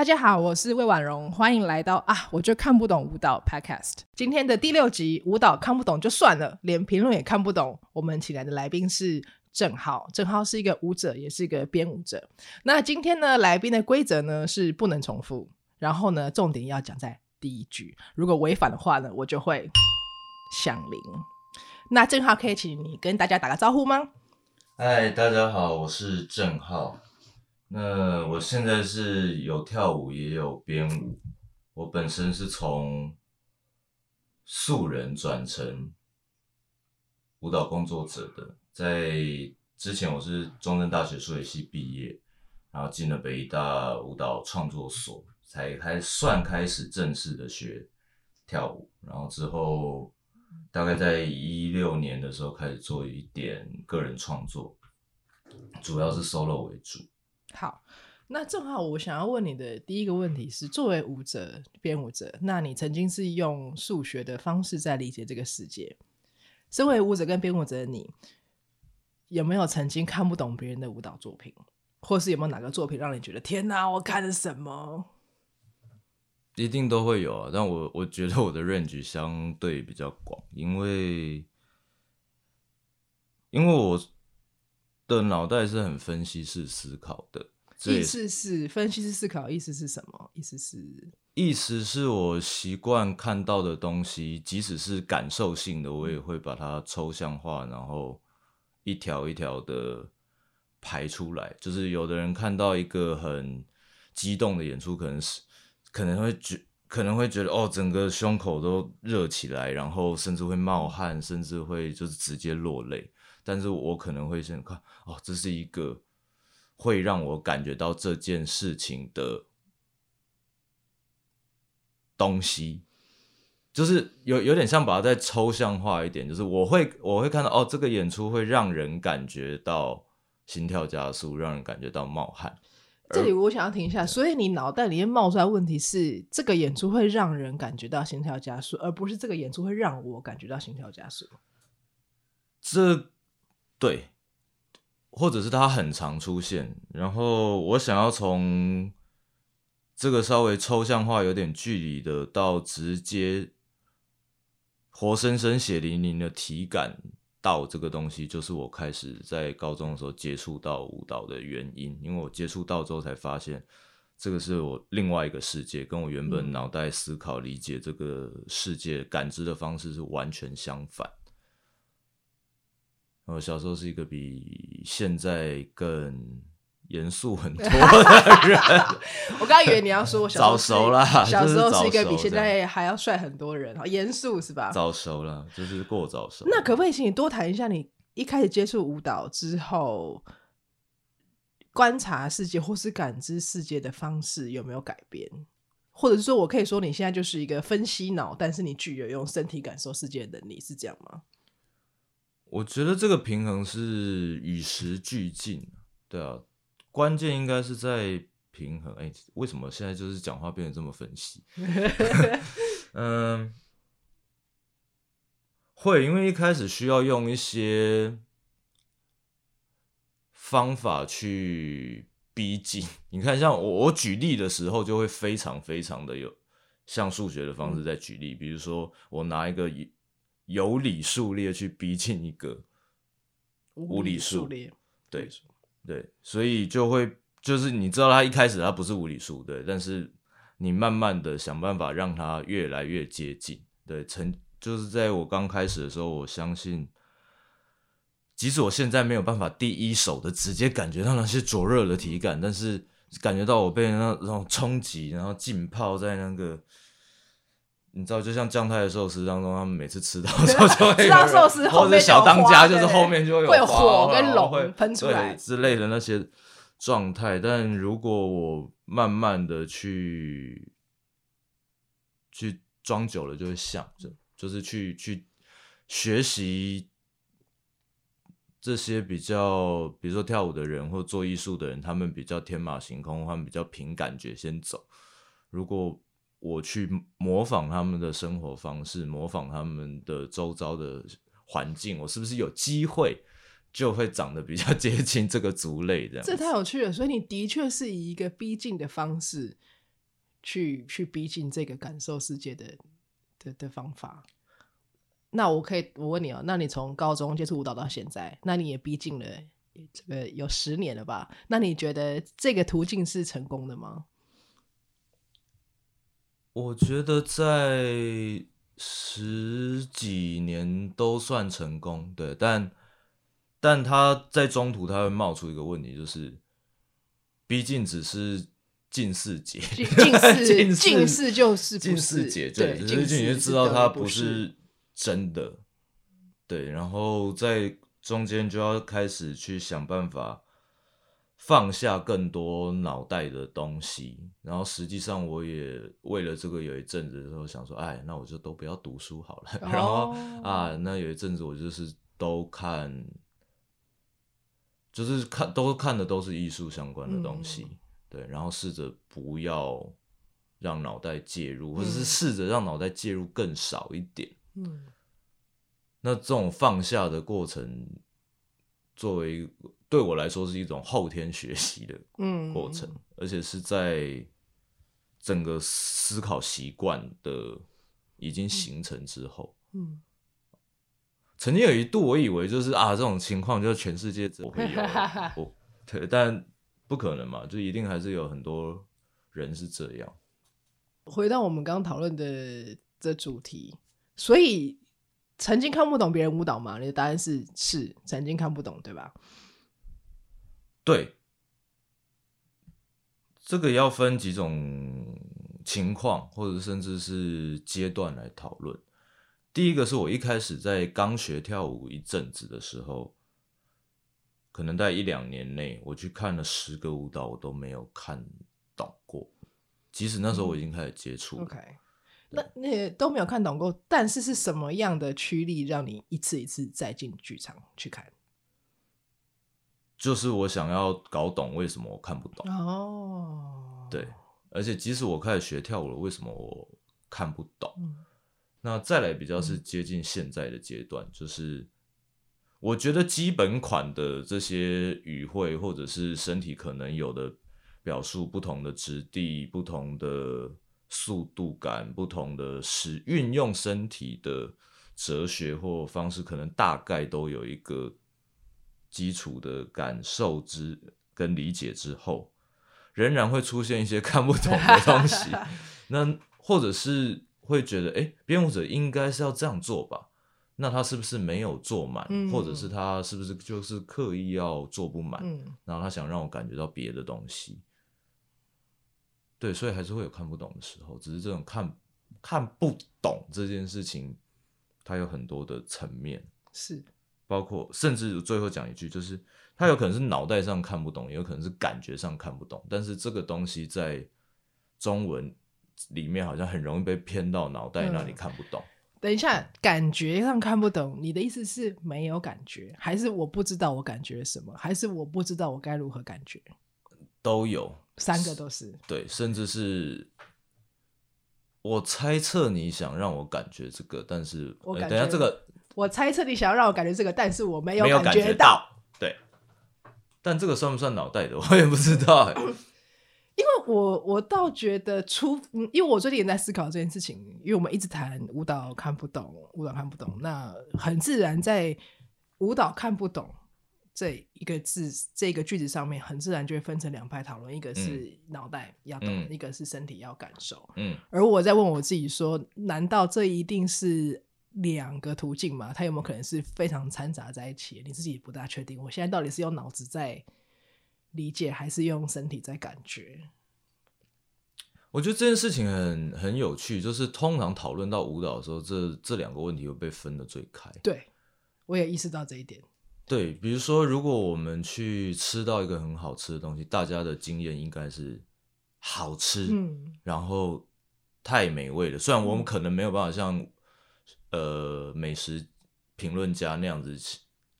大家好，我是魏婉容，欢迎来到啊，我就看不懂舞蹈 Podcast。今天的第六集，舞蹈看不懂就算了，连评论也看不懂。我们请来的来宾是郑浩，郑浩是一个舞者，也是一个编舞者。那今天呢，来宾的规则呢是不能重复，然后呢，重点要讲在第一句，如果违反的话呢，我就会响铃。那正浩可以请你跟大家打个招呼吗？嗨，大家好，我是郑浩。那我现在是有跳舞也有编舞，我本身是从素人转成舞蹈工作者的，在之前我是中正大学数学系毕业，然后进了北大舞蹈创作所，才还算开始正式的学跳舞，然后之后大概在一六年的时候开始做一点个人创作，主要是 solo 为主。好，那正好我想要问你的第一个问题是：作为舞者、编舞者，那你曾经是用数学的方式在理解这个世界。身为舞者跟编舞者的你，有没有曾经看不懂别人的舞蹈作品，或是有没有哪个作品让你觉得天哪，我看的什么？一定都会有啊，但我我觉得我的 range 相对比较广，因为因为我。的脑袋是很分析式思考的，意思是分析式思考，意思是什么？意思是意思是我习惯看到的东西，即使是感受性的，我也会把它抽象化，然后一条一条的排出来。就是有的人看到一个很激动的演出，可能是可能会觉可能会觉得哦，整个胸口都热起来，然后甚至会冒汗，甚至会就是直接落泪。但是我可能会先看哦，这是一个会让我感觉到这件事情的东西，就是有有点像把它再抽象化一点，就是我会我会看到哦，这个演出会让人感觉到心跳加速，让人感觉到冒汗。这里我想要停一下，所以你脑袋里面冒出来问题是这个演出会让人感觉到心跳加速，而不是这个演出会让我感觉到心跳加速。这。对，或者是它很常出现，然后我想要从这个稍微抽象化、有点距离的，到直接活生生、血淋淋的体感到这个东西，就是我开始在高中的时候接触到舞蹈的原因。因为我接触到之后才发现，这个是我另外一个世界，跟我原本脑袋思考、理解这个世界、感知的方式是完全相反。我小时候是一个比现在更严肃很多 的人。我刚以为你要说我小时候早熟啦，小时候是一个比现在还要帅很多人，好严肃是吧？早熟了，就是过早熟。那可不可以请你多谈一下，你一开始接触舞蹈之后，观察世界或是感知世界的方式有没有改变？或者是说我可以说你现在就是一个分析脑，但是你具有用身体感受世界的能力，是这样吗？我觉得这个平衡是与时俱进，对啊，关键应该是在平衡。哎，为什么现在就是讲话变得这么分析？嗯，会，因为一开始需要用一些方法去逼近。你看，像我我举例的时候，就会非常非常的有像数学的方式在举例，比如说我拿一个。有理数列去逼近一个无理数。列，对对，所以就会就是你知道它一开始它不是无理数，对，但是你慢慢的想办法让它越来越接近，对，成就是在我刚开始的时候，我相信，即使我现在没有办法第一手的直接感觉到那些灼热的体感，但是感觉到我被那那种冲击，然后浸泡在那个。你知道，就像将太的寿司当中，他们每次吃到 之后就会，吃到寿司后面小当家就是后面就会有，会有火跟龙喷出来之类的那些状态。但如果我慢慢的去去装久了，就会想着，就是去去学习这些比较，比如说跳舞的人或做艺术的人，他们比较天马行空，他们比较凭感觉先走。如果我去模仿他们的生活方式，模仿他们的周遭的环境，我是不是有机会就会长得比较 接近这个族类？这样，这太有趣了。所以你的确是以一个逼近的方式去去逼近这个感受世界的的的方法。那我可以，我问你哦，那你从高中接触舞蹈到现在，那你也逼近了这个有十年了吧？那你觉得这个途径是成功的吗？我觉得在十几年都算成功，对，但但他在中途他会冒出一个问题，就是毕竟只是近似解，近似近似 就是近似解，对，只是你就知道他不是。真的，对，然后在中间就要开始去想办法放下更多脑袋的东西，然后实际上我也为了这个有一阵子的时候想说，哎，那我就都不要读书好了。然后啊，那有一阵子我就是都看，就是看都看的都是艺术相关的东西，对，然后试着不要让脑袋介入，或者是试着让脑袋介入更少一点。嗯，那这种放下的过程，作为对我来说是一种后天学习的过程，嗯，而且是在整个思考习惯的已经形成之后，嗯，曾经有一度我以为就是啊，这种情况就是全世界只会有 我，对，但不可能嘛，就一定还是有很多人是这样。回到我们刚刚讨论的这主题。所以曾经看不懂别人舞蹈吗？你的答案是是，曾经看不懂，对吧？对，这个要分几种情况，或者甚至是阶段来讨论。第一个是我一开始在刚学跳舞一阵子的时候，可能在一两年内，我去看了十个舞蹈，我都没有看懂过，即使那时候我已经开始接触。嗯 okay. 那那都没有看懂过，但是是什么样的驱力让你一次一次再进剧场去看？就是我想要搞懂为什么我看不懂哦。对，而且即使我开始学跳舞了，为什么我看不懂？嗯、那再来比较是接近现在的阶段，嗯、就是我觉得基本款的这些语汇或者是身体可能有的表述，不同的质地，不同的。速度感不同的使运用身体的哲学或方式，可能大概都有一个基础的感受之跟理解之后，仍然会出现一些看不懂的东西。那或者是会觉得，哎，编舞者应该是要这样做吧？那他是不是没有做满？嗯、或者是他是不是就是刻意要做不满？嗯、然后他想让我感觉到别的东西。对，所以还是会有看不懂的时候，只是这种看看不懂这件事情，它有很多的层面，是包括甚至最后讲一句，就是他有可能是脑袋上看不懂，也有可能是感觉上看不懂，但是这个东西在中文里面好像很容易被偏到脑袋那里看不懂。嗯，等一下，感觉上看不懂，你的意思是没有感觉，还是我不知道我感觉什么，还是我不知道我该如何感觉？都有。三个都是对，甚至是我猜测你想让我感觉这个，但是我感觉、欸、等下这个，我猜测你想要让我感觉这个，但是我没有没有感觉到，对。但这个算不算脑袋的，我也不知道、欸。因为我我倒觉得出，因为我最近也在思考这件事情，因为我们一直谈舞蹈看不懂，舞蹈看不懂，那很自然在舞蹈看不懂。这一个字，这个句子上面很自然就会分成两派讨论，一个是脑袋要懂，嗯、一个是身体要感受。嗯，而我在问我自己说，难道这一定是两个途径嘛？它有没有可能是非常掺杂在一起？你自己也不大确定。我现在到底是用脑子在理解，还是用身体在感觉？我觉得这件事情很很有趣，就是通常讨论到舞蹈的时候，这这两个问题会被分得最开。对，我也意识到这一点。对，比如说，如果我们去吃到一个很好吃的东西，大家的经验应该是好吃，嗯，然后太美味了。虽然我们可能没有办法像呃美食评论家那样子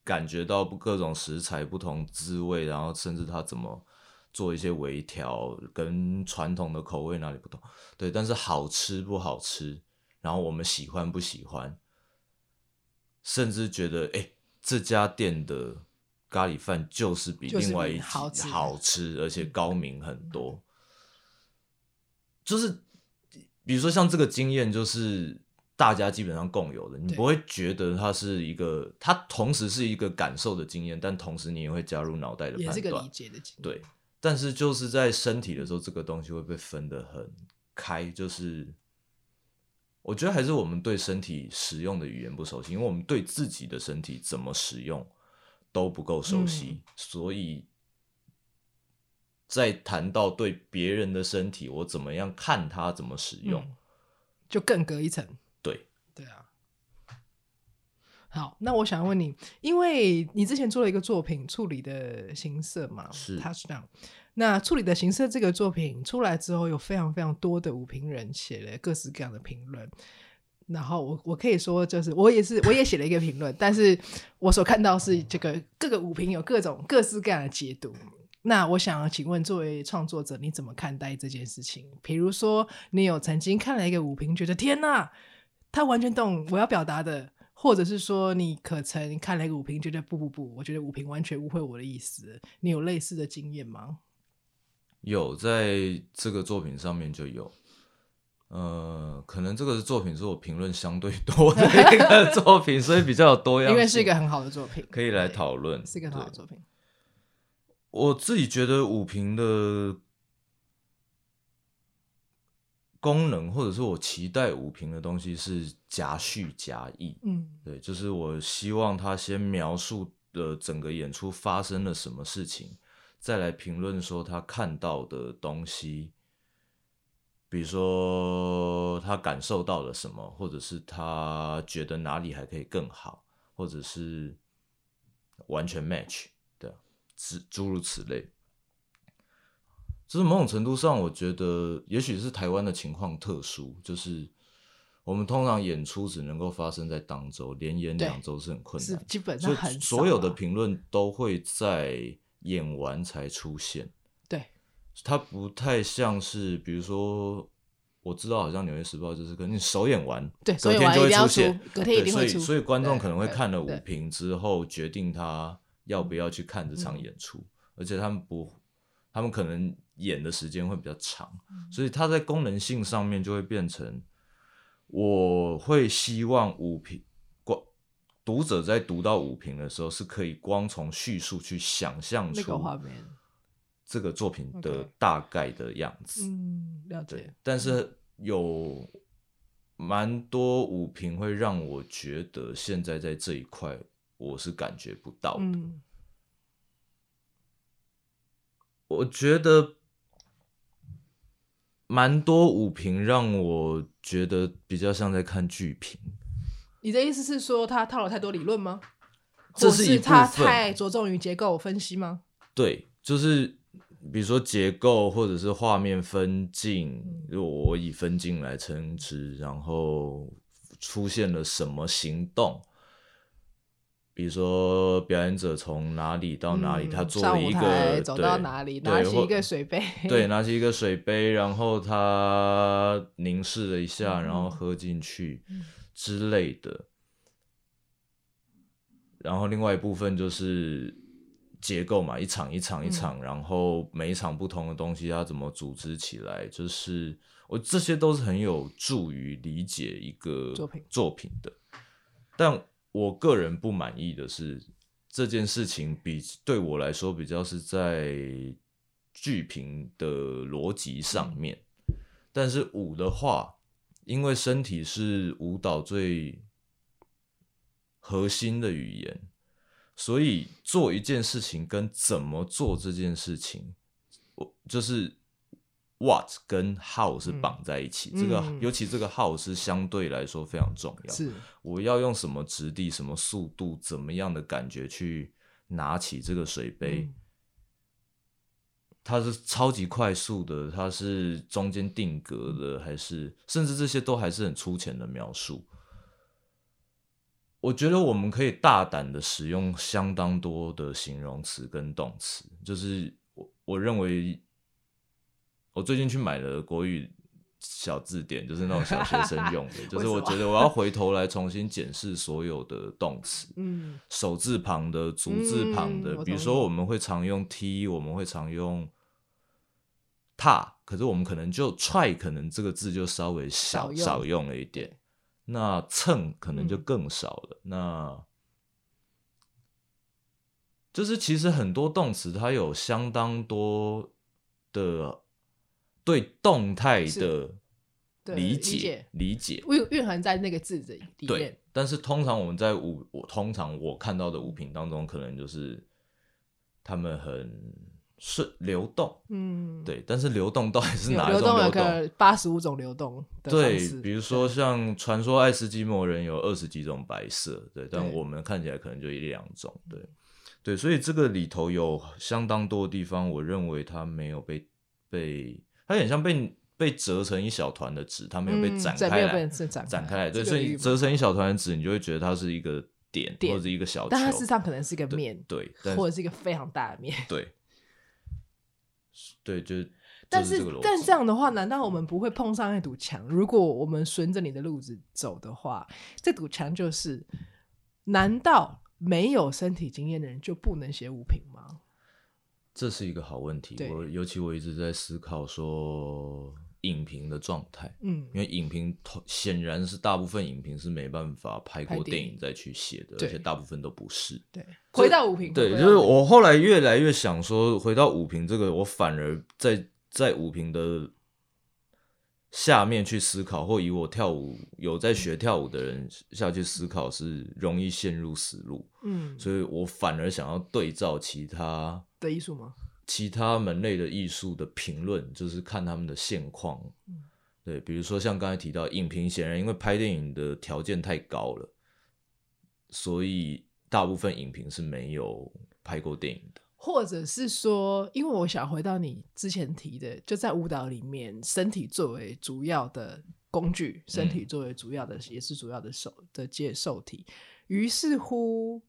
感觉到各种食材不同滋味，然后甚至他怎么做一些微调，跟传统的口味哪里不同？对，但是好吃不好吃，然后我们喜欢不喜欢，甚至觉得哎、欸，这家店的咖喱饭就是比另外一家好吃，好吃，而且高明很多。就是比如说像这个经验，就是。大家基本上共有的，你不会觉得它是一个，它同时是一个感受的经验，但同时你也会加入脑袋的判断，也是个理解的经验。对，但是就是在身体的时候，这个东西会被分得很开。就是我觉得还是我们对身体使用的语言不熟悉，因为我们对自己的身体怎么使用都不够熟悉，嗯、所以在谈到对别人的身体，我怎么样看它怎么使用，嗯、就更隔一层。对对啊，好，那我想问你，因为你之前做了一个作品《处理的形式》嘛，是它是这样。那《处理的形式》这个作品出来之后，有非常非常多的舞评人写了各式各样的评论。然后我我可以说，就是我也是我也写了一个评论，但是我所看到是这个各个舞评有各种各式各样的解读。那我想请问，作为创作者，你怎么看待这件事情？比如说，你有曾经看了一个舞评，觉得天哪！他完全懂我要表达的，或者是说你可曾看了一个五评，觉得不不不，我觉得五评完全误会我的意思。你有类似的经验吗？有，在这个作品上面就有。呃，可能这个作品是我评论相对多的一个作品，所以比较有多样。因为是一个很好的作品，可以来讨论。是一个很好的作品。我自己觉得五评的。功能或者是我期待五评的东西是夹叙夹议，嗯，对，就是我希望他先描述的整个演出发生了什么事情，再来评论说他看到的东西，比如说他感受到了什么，或者是他觉得哪里还可以更好，或者是完全 match 的，诸诸如此类。就是某种程度上，我觉得也许是台湾的情况特殊，就是我们通常演出只能够发生在当周，连演两周是很困难，基本上很啊。所有的评论都会在演完才出现。对，它不太像是，比如说，我知道好像《纽约时报》就是跟你首演完，对，隔天就会出现，隔天一定会出。所以，所以观众可能会看了五评之后，决定他要不要去看这场演出，嗯，而且他们不，他们可能。演的时间会比较长，所以它在功能性上面就会变成，我会希望五评，光读者在读到五评的时候，是可以光从叙述去想象出这个作品的大概的样子。嗯，了解。但是有蛮多舞评会让我觉得，现在在这一块我是感觉不到的。我觉得。蛮多舞评让我觉得比较像在看剧评。你的意思是说他套了太多理论吗？这是一部分。或是他太着重于结构分析吗？对，就是比如说结构或者是画面分镜，如果我以分镜来称之，然后出现了什么行动。比如说，表演者从哪里到哪里，嗯、他做了一个走到哪里，拿起一个水杯，对，拿起一个水杯，然后他凝视了一下，嗯、然后喝进去之类的。然后另外一部分就是结构嘛，一场一场一场，嗯、然后每一场不同的东西，它怎么组织起来，就是我这些都是很有助于理解一个作品作品的，但。我个人不满意的是这件事情，比对我来说比较是在剧评的逻辑上面。但是舞的话，因为身体是舞蹈最核心的语言，所以做一件事情跟怎么做这件事情，我就是。What 跟 How 是绑在一起，嗯、这个、嗯、尤其这个 How 是相对来说非常重要。是，我要用什么质地、什么速度、怎么样的感觉去拿起这个水杯？嗯、它是超级快速的，它是中间定格的，还是甚至这些都还是很粗浅的描述？我觉得我们可以大胆的使用相当多的形容词跟动词，就是我我认为，我最近去买了国语小字典，就是那种小学生用的，就是我觉得我要回头来重新检视所有的动词，嗯，手字旁的、足字旁的，比如说我们会常用踢，我们会常用踏，可是我们可能就踹，可能这个字就稍微少少用了一点。那蹭可能就更少了。嗯、那就是其实很多动词它有相当多的对动态的理解理解，蕴蕴含在那个字的里面。对，但是通常我们在五我通常我看到的物品当中，可能就是他们很。是流动，嗯，对，但是流动到底是哪一种流动？流动有个八十五种流动，对，比如说像传说爱斯基摩人有二十几种白色，对，但我们看起来可能就一两种，对，对，所以这个里头有相当多的地方，我认为它没有被被，它有点像被被折成一小团的纸，它没有被展开来，展开来，对，所以折成一小团的纸，你就会觉得它是一个点或者一个小球，但它事实上可能是一个面，对，或者是一个非常大的面，对。对，就是但是，是但这样的话，难道我们不会碰上那堵墙？如果我们顺着你的路子走的话，这堵墙就是：难道没有身体经验的人就不能写五品吗？这是一个好问题。我尤其我一直在思考说影评的状态，嗯，因为影评显然是大部分影评是没办法拍过电影再去写的，而且大部分都不是。对。回到五评，对，就是我后来越来越想说，回到五评这个，我反而在在五评的下面去思考，或以我跳舞有在学跳舞的人下去思考，是容易陷入死路。嗯，所以我反而想要对照其他的艺术吗？其他门类的艺术的评论，就是看他们的现况。嗯，对，比如说像刚才提到影评，显然因为拍电影的条件太高了，所以。大部分影评是没有拍过电影的，或者是说，因为我想回到你之前提的，就在舞蹈里面，身体作为主要的工具，身体作为主要的，嗯、也是主要的受的接受体。于是乎，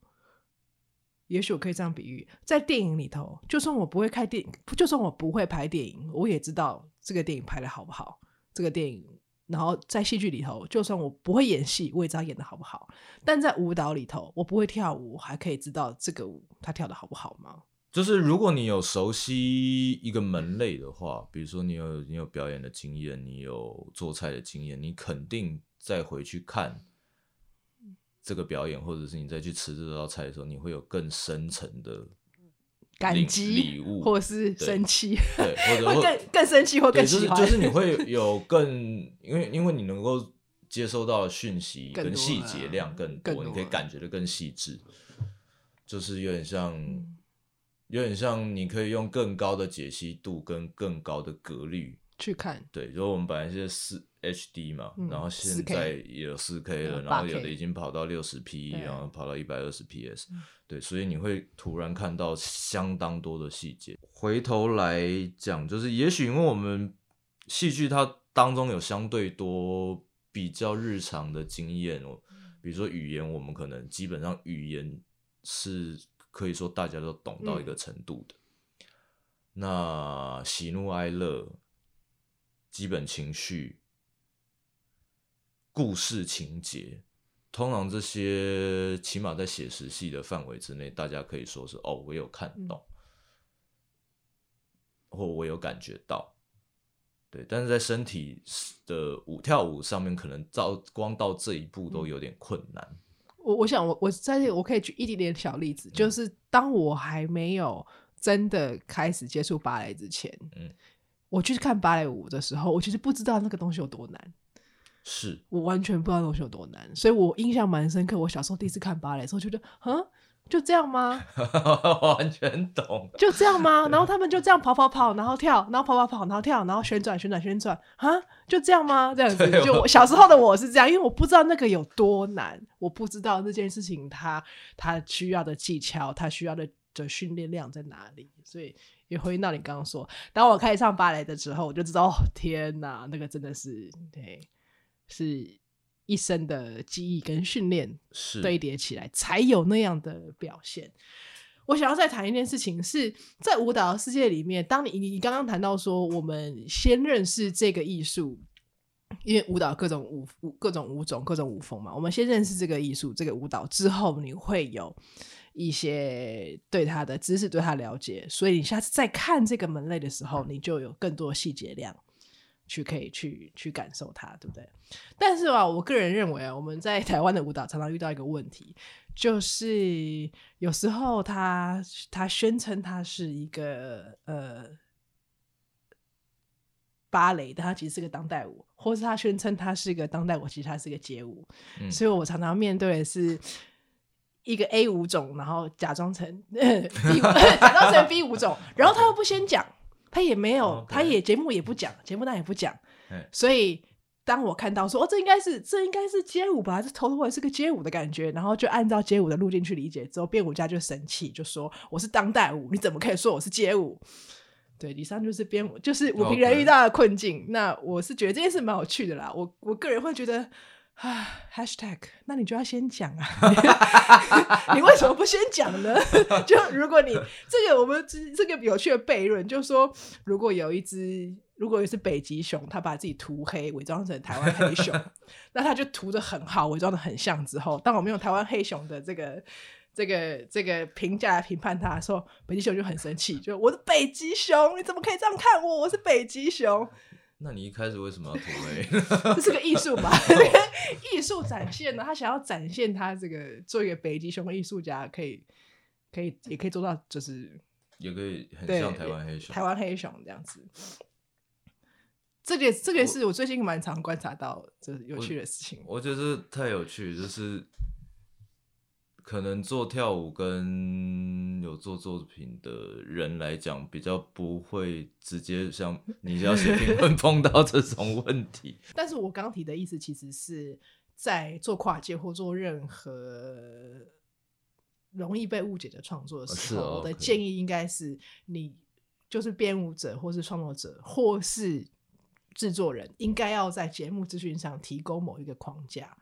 也许我可以这样比喻，在电影里头，就算我不会看电影，就算我不会拍电影，我也知道这个电影拍得好不好。这个电影。然后在戏剧里头，就算我不会演戏，我也知道演得好不好。但在舞蹈里头，我不会跳舞，还可以知道这个舞他跳得好不好吗？就是如果你有熟悉一个门类的话，比如说你有你有表演的经验，你有做菜的经验，你肯定再回去看这个表演，或者是你再去吃这道菜的时候，你会有更深层的。感激礼物，或是生气，对，或者 会更更生气或更喜欢，就是就是你会有更，因为因为你能够接收到的讯息跟细节量更多，更多，你可以感觉的更细致，就是有点像，嗯、有点像你可以用更高的解析度跟更高的格率去看，对，如果我们本来是四 HD 嘛，嗯、然后现在也有四 K 了，然后有的已经跑到六十 P，然后跑到一百二十 PS。对，所以你会突然看到相当多的细节。回头来讲，就是也许因为我们戏剧它当中有相对多比较日常的经验，哦比如说语言，我们可能基本上语言是可以说大家都懂到一个程度的。嗯、那喜怒哀乐、基本情绪、故事情节。通常这些起码在写实戏的范围之内，大家可以说是哦，我有看懂，嗯、或我有感觉到，对。但是在身体的舞跳舞上面，可能到光到这一步都有点困难。我我想我我在我可以举一点点小例子，嗯、就是当我还没有真的开始接触芭蕾之前，嗯，我去看芭蕾舞的时候，我其实不知道那个东西有多难。是我完全不知道东西有多难，所以我印象蛮深刻。我小时候第一次看芭蕾的时候，觉得，嗯，就这样吗？完全懂，就这样吗？然后他们就这样跑跑跑，然后跳，然后跑跑跑，然后跳，然后旋转旋转旋转，啊，就这样吗？这样子，就我小时候的我是这样，因为我不知道那个有多难，我不知道那件事情它它需要的技巧，它需要的的训练量在哪里。所以也回应到你刚刚说，当我开始上芭蕾的时候，我就知道，哦，天哪，那个真的是对。是一生的记忆跟训练堆叠起来，才有那样的表现。我想要再谈一件事情，是在舞蹈的世界里面，当你你刚刚谈到说，我们先认识这个艺术，因为舞蹈各种舞舞各种舞种各种舞风嘛，我们先认识这个艺术这个舞蹈之后，你会有一些对他的知识，对他了解，所以你下次再看这个门类的时候，你就有更多细节量。去可以去去感受它，对不对？但是吧，我个人认为啊，我们在台湾的舞蹈常常遇到一个问题，就是有时候他他宣称他是一个呃芭蕾，但他其实是个当代舞，或是他宣称他是一个当代舞，其实他是个街舞。嗯、所以我常常面对的是一个 A 五种，然后假装成 B 假装成 B 舞种，然后他又不先讲。他也没有他也节目也不讲，节目单也不讲所以当我看到说哦，这应该是这应该是街舞吧，这头头也是个街舞的感觉，然后就按照街舞的路径去理解，之后编舞家就生气，就说我是当代舞，你怎么可以说我是街舞？对，以上就是编舞，就是舞评人遇到的困境。那我是觉得这件事蛮有趣的啦，我我个人会觉得。啊，hashtag，那你就要先讲啊！你为什么不先讲呢？就如果你这个我们这这个有趣的悖论，就是说，如果有一只，如果有一只北极熊，它把自己涂黑，伪装成台湾黑熊，那它就涂的很好，伪装的很像。之后，当我们用台湾黑熊的这个这个这个评价来评判它的时候，北极熊就很生气，就我是北极熊，你怎么可以这样看我？我是北极熊。那你一开始为什么要涂黑？这是个艺术吧？艺术展现呢？他想要展现他这个做一个北极熊的艺术家，可以，可以，也可以做到，就是也可以很像台湾黑熊，台湾黑熊这样子。这个，这个是我最近蛮常观察到，就是有趣的事情。我，我觉得太有趣，就是。可能做跳舞跟有做作品的人来讲，比较不会直接像你要写评论 碰到这种问题。但是我刚提的意思，其实是在做跨界或做任何容易被误解的创作的时候，我的建议应该是：你就是编舞者，或是创作者，或是制作人，应该要在节目资讯上提供某一个框架。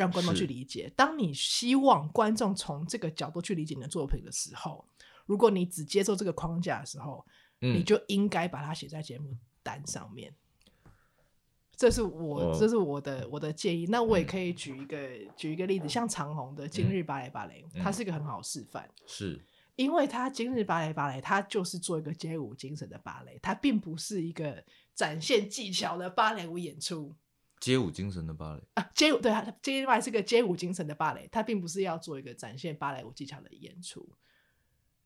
让观众去理解。当你希望观众从这个角度去理解你的作品的时候，如果你只接受这个框架的时候，嗯、你就应该把它写在节目单上面。这是我，这是我的我的建议。那我也可以举一个、嗯、举一个例子，像长虹的今日芭蕾芭蕾，嗯、它是一个很好示范。是，因为它今日芭蕾芭蕾，它就是做一个街舞精神的芭蕾，它并不是一个展现技巧的芭蕾舞演出。街舞精神的芭蕾啊，街舞对啊，街外是个街舞精神的芭蕾，他并不是要做一个展现芭蕾舞技巧的演出，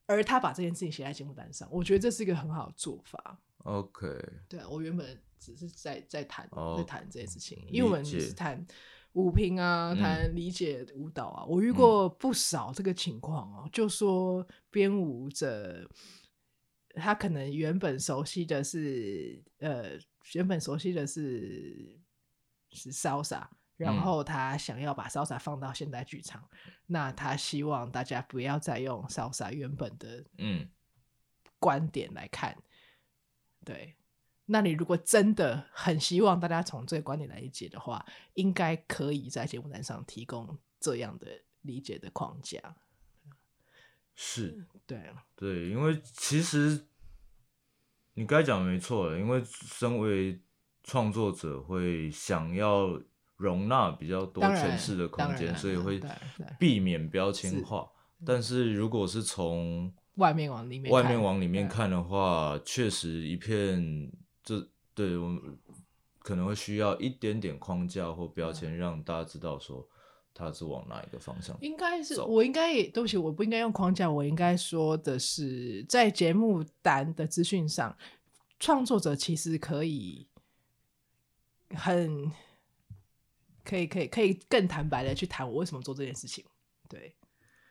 而他把这件事情写在节目单上，我觉得这是一个很好的做法。OK，对啊，我原本只是在在谈、oh, 在谈这件事情，因为我们是谈舞评啊，谈理解舞蹈啊，嗯、我遇过不少这个情况哦、就说编舞者他可能原本熟悉的是呃，原本熟悉的是。是 Salsa，然后他想要把 Salsa 放到现代剧场，嗯、那他希望大家不要再用 Salsa 原本的嗯。观点来看，嗯、对，那你如果真的很希望大家从这个观点来理解的话，应该可以在节目单上提供这样的理解的框架。是，对，对，因为其实你该讲的没错，因为身为创作者会想要容纳比较多诠释的空间，所以会避免标签化。但是如果是从外面往里面外面往里面看的话，确实一片这对我们可能会需要一点点框架或标签，让大家知道说它是往哪一个方向。应该是我应该也对不起，我不应该用框架，我应该说的是，在节目单的资讯上，创作者其实可以。很可以，可以，可以更坦白的去谈我为什么做这件事情。对，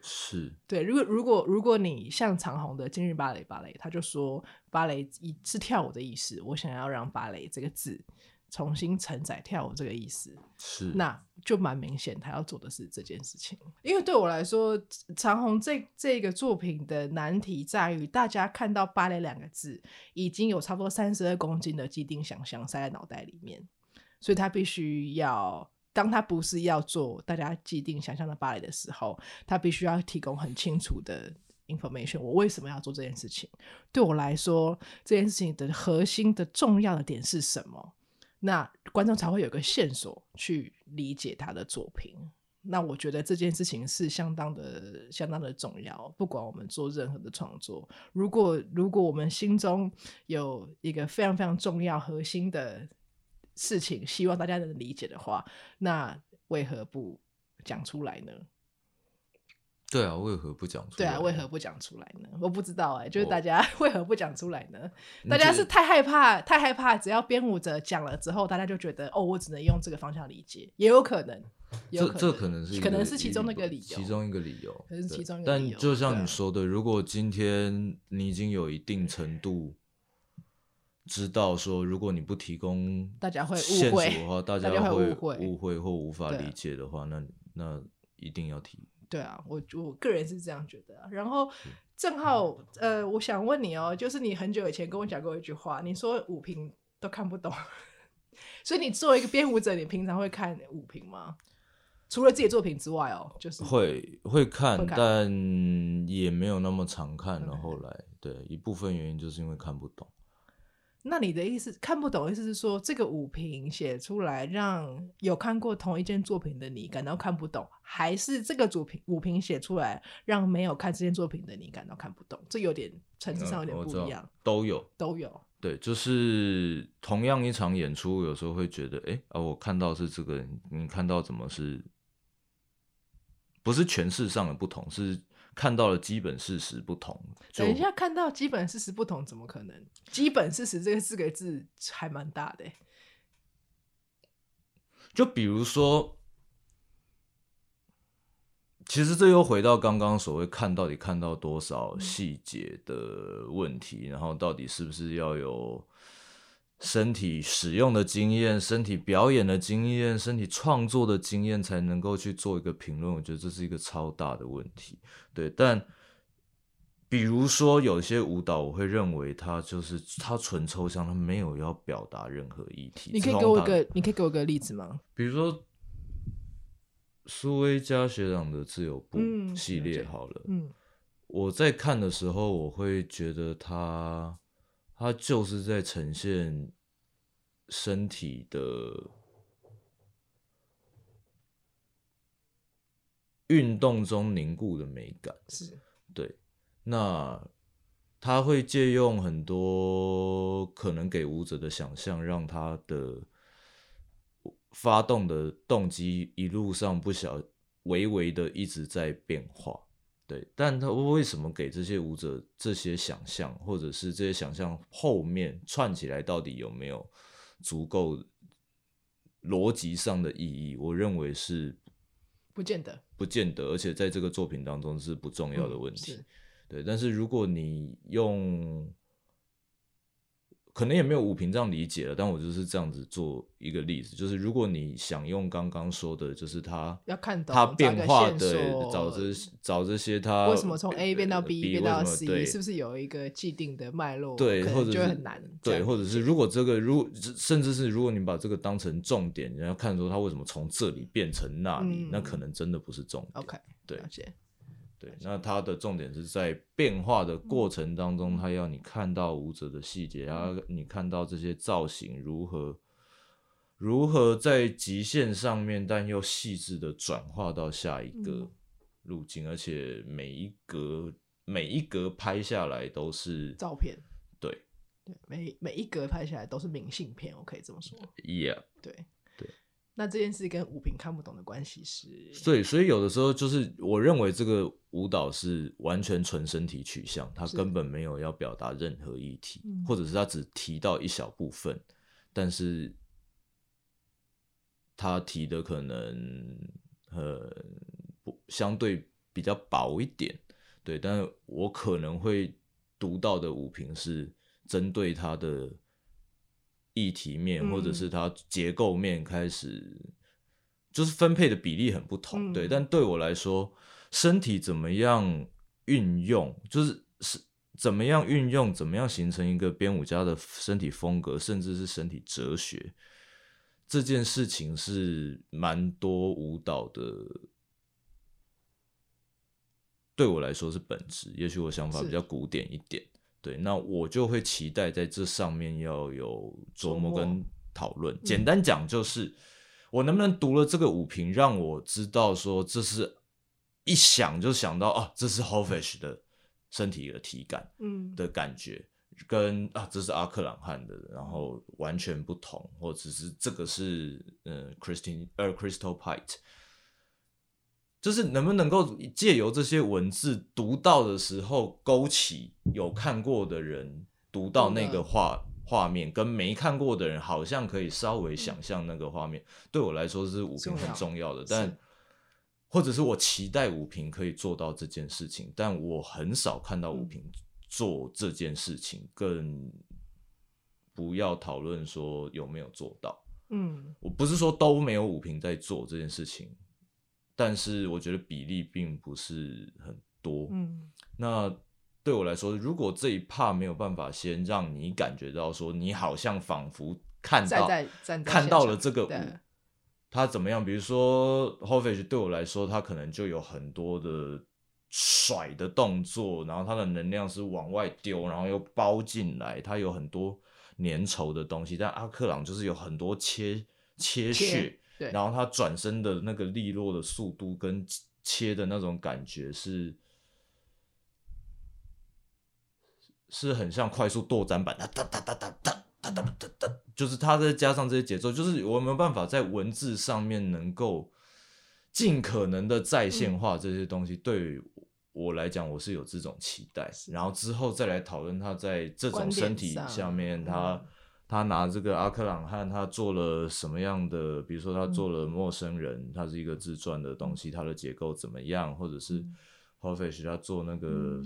是，对。如果如果如果你像长虹的今日芭蕾芭蕾，他就说芭蕾是跳舞的意思，我想要让芭蕾这个字重新承载跳舞这个意思，是，那就蛮明显他要做的是这件事情。因为对我来说，长虹这这个作品的难题在于，大家看到芭蕾两个字，已经有差不多三十二公斤的既定想象塞在脑袋里面。所以他必须要当他不是要做大家既定想象的芭蕾的时候，他必须要提供很清楚的 information。我为什么要做这件事情？对我来说，这件事情的核心的重要的点是什么？那观众才会有个线索去理解他的作品。那我觉得这件事情是相当的、相当的重要。不管我们做任何的创作，如果如果我们心中有一个非常非常重要、核心的事情，希望大家能理解的话，那为何不讲出来呢？对啊，为何不讲出来？对啊，为何不讲出来呢？我不知道哎、欸，就是大家 为何不讲出来呢？哦、大家是太害怕，太害怕，只要编舞者讲了之后，大家就觉得哦，我只能用这个方向理解，也有可能。有可能这这可能是可能是其中的一个理由，其中一个理由，可能是其中一个理由。但就像你说的，如果今天你已经有一定程度知道说，如果你不提供大家会误会的话，大家会误会或无法理解的话，那那一定要提。对啊，我我个人是这样觉得。然后正好呃，我想问你哦，就是你很久以前跟我讲过一句话，你说五评都看不懂，所以你作为一个编舞者，你平常会看五评吗？除了自己作品之外哦，就是会会看，会看，但也没有那么常看。然后来，对，一部分原因就是因为看不懂。那你的意思看不懂，意思是说这个舞评写出来让有看过同一件作品的你感到看不懂，还是这个主评舞评写出来让没有看这件作品的你感到看不懂？这有点层次上有点不一样。嗯、都有都有。对，就是同样一场演出，有时候会觉得，哎啊，我看到是这个，你看到怎么是？不是诠释上的不同，是看到了基本事实不同。等一下，看到基本事实不同，怎么可能？基本事实这个四个字还蛮大的。就比如说，其实这又回到刚刚所谓看到底看到多少细节的问题，嗯，然后到底是不是要有。身体使用的经验、身体表演的经验、身体创作的经验，才能够去做一个评论。我觉得这是一个超大的问题。对，但比如说有些舞蹈，我会认为它就是它纯抽象，它没有要表达任何议题。你可以给我一个，你可以给我一个例子吗？比如说苏威加学长的自由步系列，好了，嗯，我在看的时候，我会觉得它。它就是在呈现身体的运动中凝固的美感，是对。那他会借用很多可能给舞者的想象，让他的发动的动机一路上不小微微的一直在变化。对，但他为什么给这些舞者这些想象，或者是这些想象后面串起来到底有没有足够逻辑上的意义？我认为是不见得，不见得，而且在这个作品当中是不重要的问题。嗯，对，但是如果你用。可能也没有五平这样理解了，但我就是这样子做一个例子，就是如果你想用刚刚说的，就是他要看他变化的找这找这些他为什么从 A 变到 B, 变到 C，是不是有一个既定的脉络？对，或者就很难对，或者是如果这个如甚至是如果你把这个当成重点，你要看说他为什么从这里变成那里，嗯，那可能真的不是重点。OK，对。对，那它的重点是在变化的过程当中，它要你看到舞者的细节，然后你看到这些造型如何如何在极限上面，但又细致的转化到下一个路径，而且每一格每一格拍下来都是照片，对。对，每每一格拍下来都是明信片，我可以这么说，Yeah，对。那这件事跟舞评看不懂的关系是？对，所以有的时候就是我认为这个舞蹈是完全纯身体取向，他根本没有要表达任何议题，或者是他只提到一小部分，但是他提的可能呃不相对比较薄一点，对，但是我可能会读到的舞评是针对他的。议题面或者是它结构面开始，就是分配的比例很不同，嗯，对。但对我来说，身体怎么样运用，就是是怎么样运用，怎么样形成一个编舞家的身体风格，甚至是身体哲学，这件事情是蛮多舞蹈的，对我来说是本质。也许我想法比较古典一点，对，那我就会期待在这上面要有琢磨跟讨论。简单讲就是，我能不能读了这个五评，让我知道说这是一想就想到啊，这是 Hofish 的身体的体感，嗯的感觉。跟啊，这是阿克朗汉的，然后完全不同，或者是这个是嗯，Christine 呃，Crystal Pite，就是能不能够借由这些文字读到的时候，勾起有看过的人读到那个画画面，跟没看过的人好像可以稍微想象那个画面。对我来说是五评很重要的，但或者是我期待五评可以做到这件事情，但我很少看到五评。做这件事情，更不要讨论说有没有做到。嗯，我不是说都没有五评在做这件事情，但是我觉得比例并不是很多。嗯，那对我来说，如果这一 part 没有办法先让你感觉到说，你好像仿佛看到看到了这个舞，它怎么样？比如说 Hofesh 对我来说，它可能就有很多的。甩的动作，然后它的能量是往外丢，然后又包进来，它有很多粘稠的东西。但阿克朗就是有很多切切屑，对，然后他转身的那个利落的速度跟切的那种感觉是，是很像快速剁斩版，哒哒哒哒哒哒哒哒哒哒，就是他再加上这些节奏，就是我没有办法在文字上面能够尽可能的再现化这些东西，对。我来讲，我是有这种期待，然后之后再来讨论他在这种身体下面，他、嗯、他拿这个阿克朗汉，他做了什么样的？比如说他做了陌生人，他、嗯、是一个自传的东西，它的结构怎么样？或者是 Hofesh 他做那个、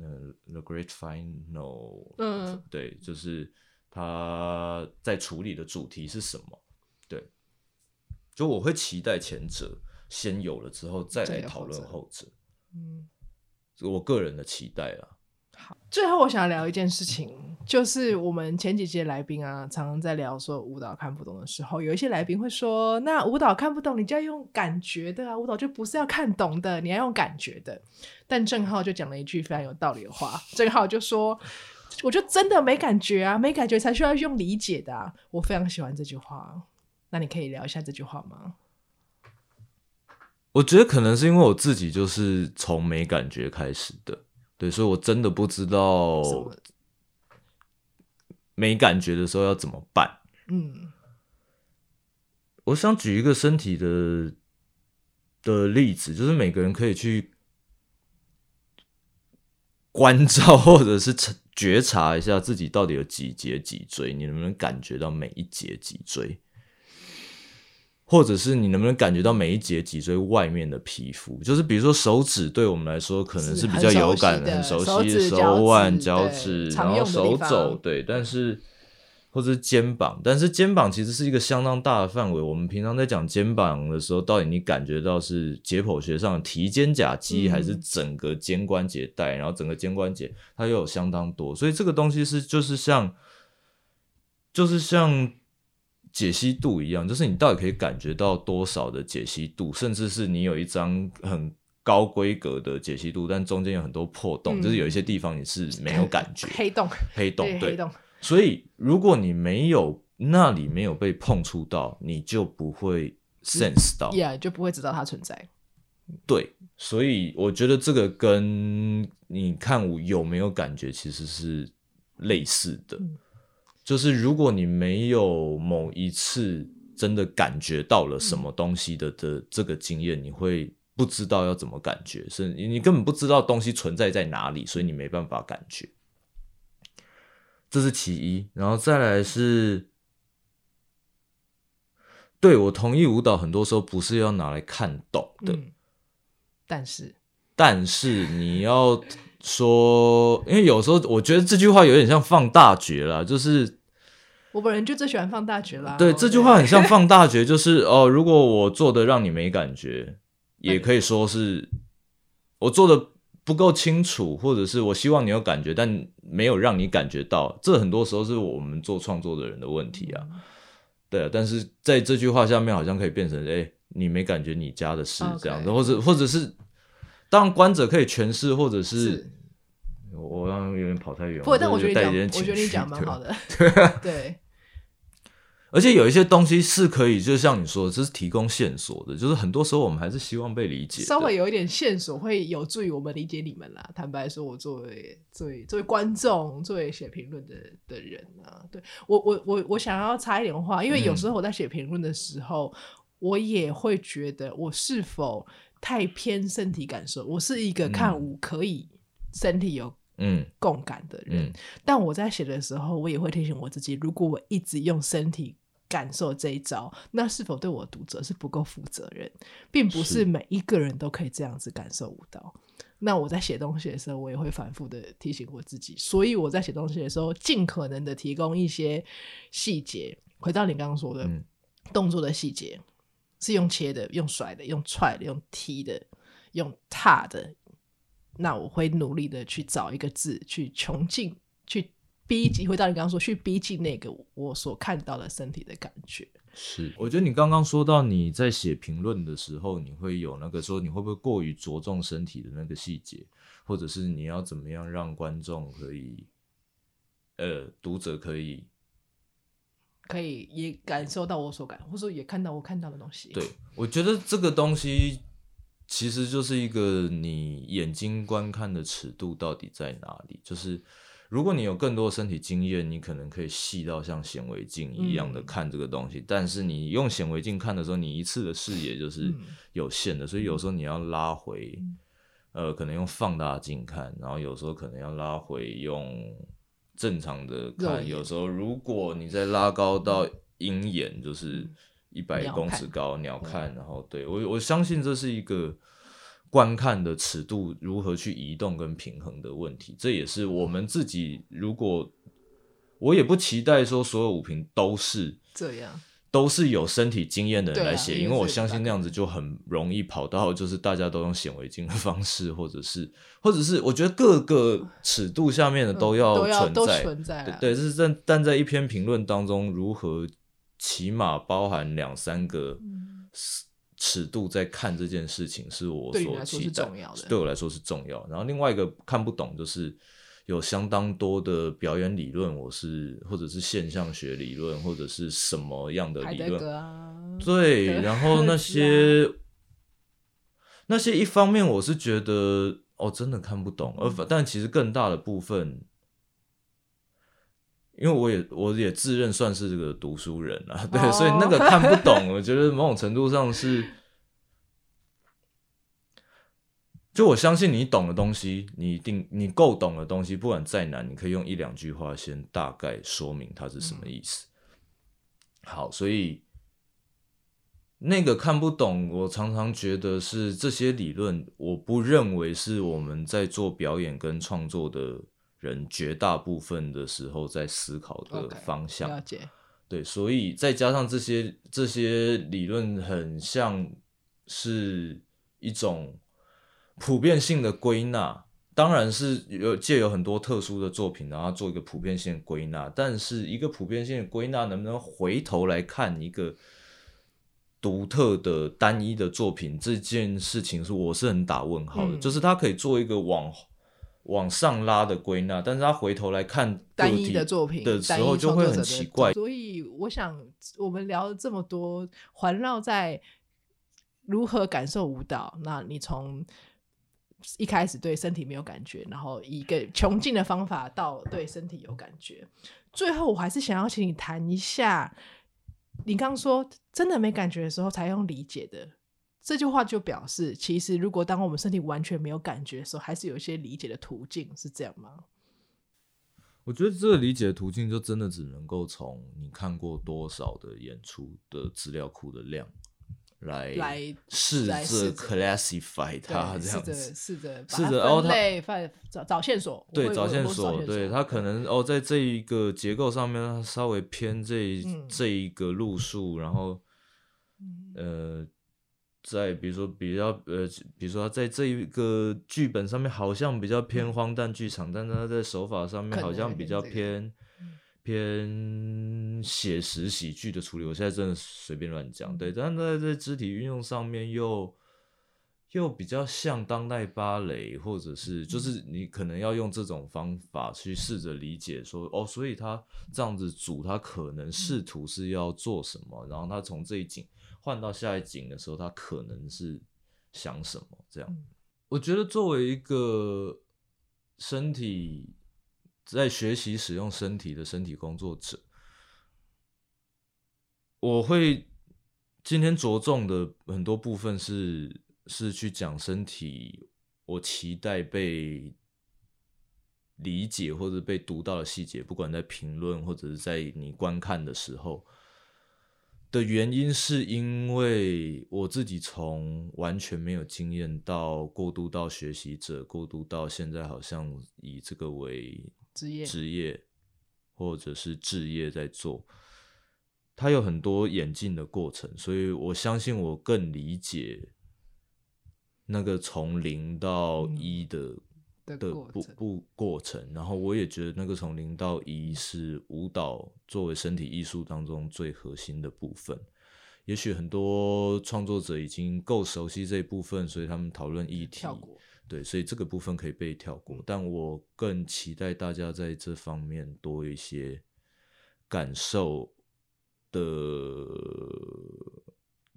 嗯、呃 The Great Final，嗯，对，就是他在处理的主题是什么？对，就我会期待前者先有了之后，再来讨论后者，嗯。我个人的期待啊。好，最后我想聊一件事情，就是我们前几届来宾啊，常常在聊说舞蹈看不懂的时候，有一些来宾会说：“那舞蹈看不懂，你就要用感觉的啊，舞蹈就不是要看懂的，你要用感觉的。”但郑浩就讲了一句非常有道理的话，郑浩就说：“我就真的没感觉啊，没感觉才需要用理解的啊。”我非常喜欢这句话，那你可以聊一下这句话吗？我觉得可能是因为我自己就是从没感觉开始的，对，所以我真的不知道没感觉的时候要怎么办。嗯，我想举一个身体的的例子，就是每个人可以去关照或者是觉察一下自己到底有几节脊椎，你能不能感觉到每一节脊椎？或者是你能不能感觉到每一节脊椎外面的皮肤？就是比如说手指，对我们来说可能是比较有感的、很熟悉的手腕、脚趾，然后手肘，对。但是或者是肩膀，但是肩膀其实是一个相当大的范围。我们平常在讲肩膀的时候，到底你感觉到是解剖学上的提肩胛肌，还是整个肩关节带？然后整个肩关节它又有相当多，所以这个东西是就是像，就是像。解析度一样，就是你到底可以感觉到多少的解析度，甚至是你有一张很高规格的解析度，但中间有很多破洞，嗯，就是有一些地方你是没有感觉。黑洞，黑洞，对，黑洞。所以如果你没有那里没有被碰触到，你就不会 sense 到，yeah, 就不会知道它存在。对，所以我觉得这个跟你看我有没有感觉其实是类似的。嗯就是如果你没有某一次真的感觉到了什么东西的的这个经验，你会不知道要怎么感觉，是你根本不知道东西存在在哪里，所以你没办法感觉。这是其一，然后再来是，对，我同意舞蹈很多时候不是要拿来看懂的，嗯，但是，但是你要。说，因为有时候我觉得这句话有点像放大绝了，就是我本人就最喜欢放大绝啦。对，这句话很像放大绝，就是哦，如果我做的让你没感觉，也可以说是我做的不够清楚，或者是我希望你有感觉，但没有让你感觉到。这很多时候是我们做创作的人的问题啊。对啊，但是在这句话下面好像可以变成，哎、欸，你没感觉你家的事这样子，Okay. 或者或者是，当然观者可以诠释，或者是，是我刚刚有点跑太远，不，但我觉得你讲，我觉得你讲蛮好的，对。而且有一些东西是可以，就像你说的，这是提供线索的。就是很多时候我们还是希望被理解，稍微有一点线索会有助于我们理解你们啦。坦白说，我作为作为作为观众，作为写评论的的人啊，对我我我我想要插一点话，因为有时候我在写评论的时候，嗯、我也会觉得我是否太偏身体感受。我是一个看舞可以身体有嗯共感的人，嗯嗯、但我在写的时候，我也会提醒我自己，如果我一直用身体。感受这一招，那是否对我读者是不够负责任？并不是每一个人都可以这样子感受舞蹈。那我在写东西的时候，我也会反复的提醒我自己。所以我在写东西的时候，尽可能的提供一些细节。回到你刚刚说的，嗯、动作的细节是用切的、用甩的、用踹的、用踢的、用踏的。那我会努力的去找一个字，去穷尽去。逼近，回到你刚刚说，去逼近那个我所看到的身体的感觉。是，我觉得你刚刚说到你在写评论的时候，你会有那个说，你会不会过于着重身体的那个细节，或者是你要怎么样让观众可以，呃，读者可以，可以也感受到我所感，或者说也看到我看到的东西。对，我觉得这个东西其实就是一个你眼睛观看的尺度到底在哪里，就是。如果你有更多的身体经验，你可能可以细到像显微镜一样的看这个东西。嗯、但是你用显微镜看的时候，你一次的视野就是有限的，嗯、所以有时候你要拉回，嗯、呃，可能用放大镜看，然后有时候可能要拉回用正常的看。有时候如果你再拉高到鹰眼，就是一百公尺高鸟看，然后对我我相信这是一个。观看的尺度如何去移动跟平衡的问题，这也是我们自己。如果我也不期待说所有舞评都是这样，都是有身体经验的人来写，因为我相信那样子就很容易跑到就是大家都用显微镜的方式，或者是 或者是我觉得各个尺度下面的都要存在，对，这是在但在一篇评论当中，如何起码包含两三个。尺度在看这件事情是我所期待，对我来说是重要。然后另外一个看不懂就是有相当多的表演理论，我是或者是现象学理论或者是什么样的理论，啊、对，然后那些那些一方面我是觉得哦真的看不懂，而但其实更大的部分，因为我也我也自认算是这个读书人啊，对，哦、所以那个看不懂，我觉得某种程度上是。就我相信你懂的东西，你一定你够懂的东西，不管再难，你可以用一两句话先大概说明它是什么意思。嗯、好，所以那个看不懂，我常常觉得是这些理论，我不认为是我们在做表演跟创作的人绝大部分的时候在思考的方向。Okay, 了解。对，所以再加上这些这些理论，很像是一种。普遍性的归纳，当然是有借有很多特殊的作品，然后做一个普遍性的归纳。但是一个普遍性的归纳，能不能回头来看一个独特的单一的作品，这件事情是我是很打问号的。嗯、就是他可以做一个往往上拉的归纳，但是他回头来看单一的作品的时候，就会很奇怪。所以我想，我们聊了这么多，环绕在如何感受舞蹈。那你从一开始对身体没有感觉，然后以一个穷尽的方法到对身体有感觉，最后我还是想要请你谈一下，你刚刚说真的没感觉的时候才用理解的这句话，就表示其实如果当我们身体完全没有感觉的时候，还是有一些理解的途径，是这样吗？我觉得这个理解的途径就真的只能够从你看过多少的演出的资料库的量。来来试着 classify 它这样子，试着试着哦，它找找线索，对，找线索，对，它可能哦，在这一个结构上面，它稍微偏这这一个路数，然后呃，在比如说比较呃，比如说它在这一个剧本上面好像比较偏荒诞剧场，但是它在手法上面好像比较偏偏写实喜剧的处理。我现在真的随便乱讲，对，但在这肢体运用上面又又比较像当代芭蕾，或者是就是你可能要用这种方法去试着理解说，哦，所以他这样子组，他可能试图是要做什么，然后他从这一景换到下一景的时候，他可能是想什么这样。我觉得作为一个身体在学习使用身体的身体工作者，我会今天着重的很多部分是是去讲身体，我期待被理解或者被读到的细节，不管在评论或者是在你观看的时候。的原因是因为我自己从完全没有经验到过渡到学习者，过渡到现在好像以这个为职业职业或者是置业在做，它有很多演进的过程，所以我相信我更理解那个从零到一的。嗯的不不过程，然后我也觉得那个从零到一是舞蹈作为身体艺术当中最核心的部分。也许很多创作者已经够熟悉这一部分，所以他们讨论议题，对，所以这个部分可以被跳过。但我更期待大家在这方面多一些感受的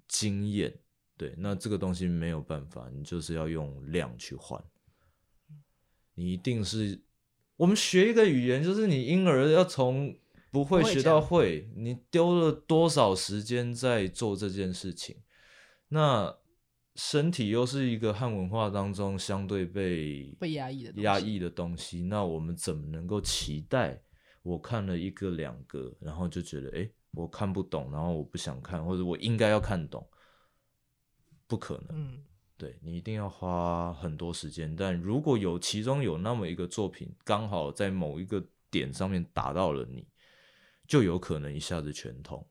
经验。对，那这个东西没有办法，你就是要用量去换。你一定是，我们学一个语言，就是你婴儿要从不会学到会，你丢了多少时间在做这件事情？那身体又是一个汉文化当中相对被被压抑的压抑的东西，那我们怎么能够期待？我看了一个两个，然后就觉得，哎，我看不懂，然后我不想看，或者我应该要看懂，不可能。嗯对，你一定要花很多时间，但如果有其中有那么一个作品刚好在某一个点上面打到了你，就有可能一下子全通，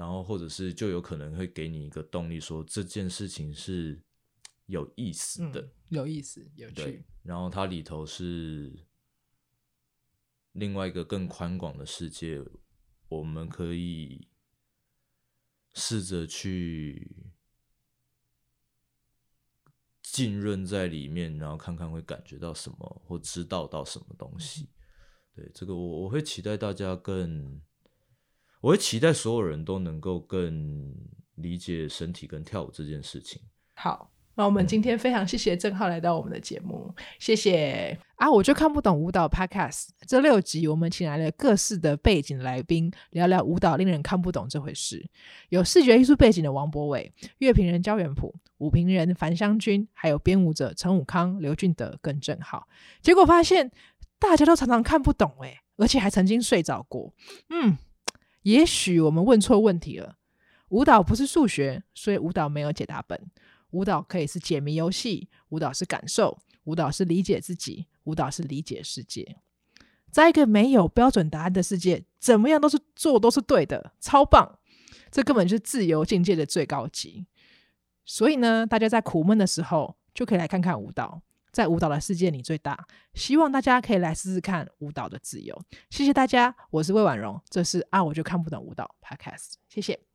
然后或者是就有可能会给你一个动力，说这件事情是有意思的，嗯、有意思、有趣。然后它里头是另外一个更宽广的世界，我们可以试着去。浸润在里面，然后看看会感觉到什么，或知道到什么东西。对，这个我我会期待大家更，我会期待所有人都能够更理解身体跟跳舞这件事情。好。那我们今天非常谢谢郑浩来到我们的节目，谢谢啊！我就看不懂舞蹈 Podcast 这六集，我们请来了各式的背景来宾，聊聊舞蹈令人看不懂这回事。有视觉艺术背景的王博伟，乐评人焦元溥，舞评人樊湘君，还有编舞者陈武康、刘俊德跟郑浩。结果发现大家都常常看不懂诶，而且还曾经睡着过。嗯，也许我们问错问题了。舞蹈不是数学，所以舞蹈没有解答本。舞蹈可以是解谜游戏，舞蹈是感受，舞蹈是理解自己，舞蹈是理解世界。在一个没有标准答案的世界，怎么样都是做都是对的，超棒！这根本就是自由境界的最高级。所以呢，大家在苦闷的时候，就可以来看看舞蹈，在舞蹈的世界里最大。希望大家可以来试试看舞蹈的自由。谢谢大家，我是魏婉容，这是啊我就看不懂舞蹈 Podcast，谢谢。